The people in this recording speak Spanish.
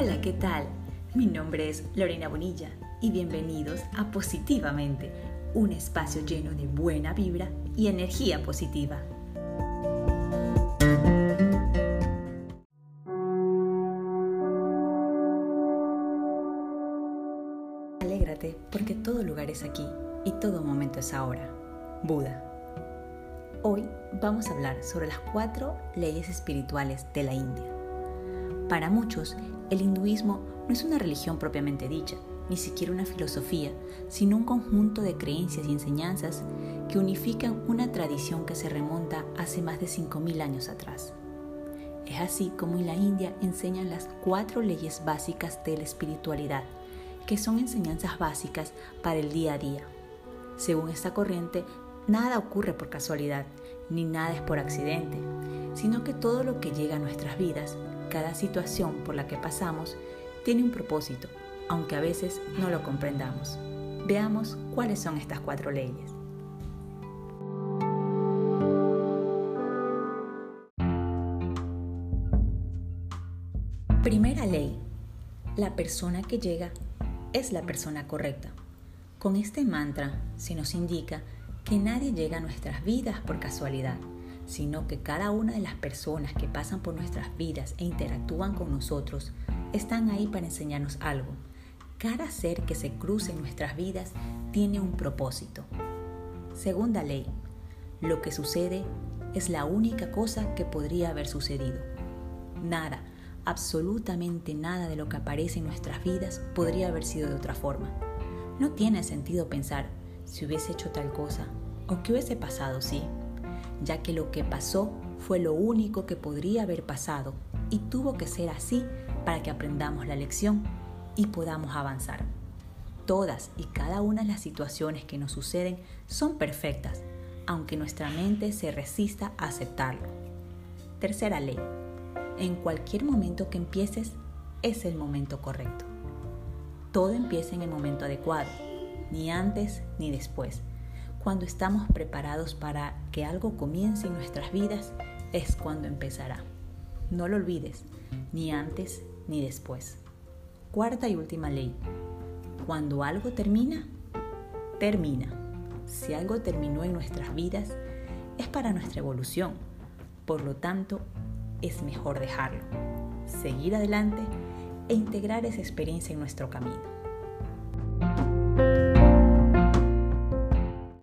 Hola, ¿qué tal? Mi nombre es Lorena Bonilla y bienvenidos a Positivamente, un espacio lleno de buena vibra y energía positiva. Alégrate porque todo lugar es aquí y todo momento es ahora. Buda. Hoy vamos a hablar sobre las cuatro leyes espirituales de la India. Para muchos, el hinduismo no es una religión propiamente dicha, ni siquiera una filosofía, sino un conjunto de creencias y enseñanzas que unifican una tradición que se remonta hace más de 5.000 años atrás. Es así como en la India enseñan las cuatro leyes básicas de la espiritualidad, que son enseñanzas básicas para el día a día. Según esta corriente, nada ocurre por casualidad, ni nada es por accidente, sino que todo lo que llega a nuestras vidas, cada situación por la que pasamos, tiene un propósito, aunque a veces no lo comprendamos. Veamos cuáles son estas cuatro leyes. Primera ley. La persona que llega es la persona correcta. Con este mantra se nos indica que nadie llega a nuestras vidas por casualidad, sino que cada una de las personas que pasan por nuestras vidas e interactúan con nosotros están ahí para enseñarnos algo. Cada ser que se cruce en nuestras vidas tiene un propósito. Segunda ley, lo que sucede es la única cosa que podría haber sucedido. Nada, absolutamente nada de lo que aparece en nuestras vidas podría haber sido de otra forma. No tiene sentido pensar si hubiese hecho tal cosa o qué hubiese pasado si, ya que lo que pasó fue lo único que podría haber pasado y tuvo que ser así para que aprendamos la lección y podamos avanzar. Todas y cada una de las situaciones que nos suceden son perfectas, aunque nuestra mente se resista a aceptarlo. Tercera ley. En cualquier momento que empieces, es el momento correcto. Todo empieza en el momento adecuado, ni antes ni después. Cuando estamos preparados para que algo comience en nuestras vidas, es cuando empezará. No lo olvides, ni antes ni después. Cuarta y última ley. Cuando algo termina, termina. Si algo terminó en nuestras vidas, es para nuestra evolución. Por lo tanto, es mejor dejarlo, seguir adelante e integrar esa experiencia en nuestro camino.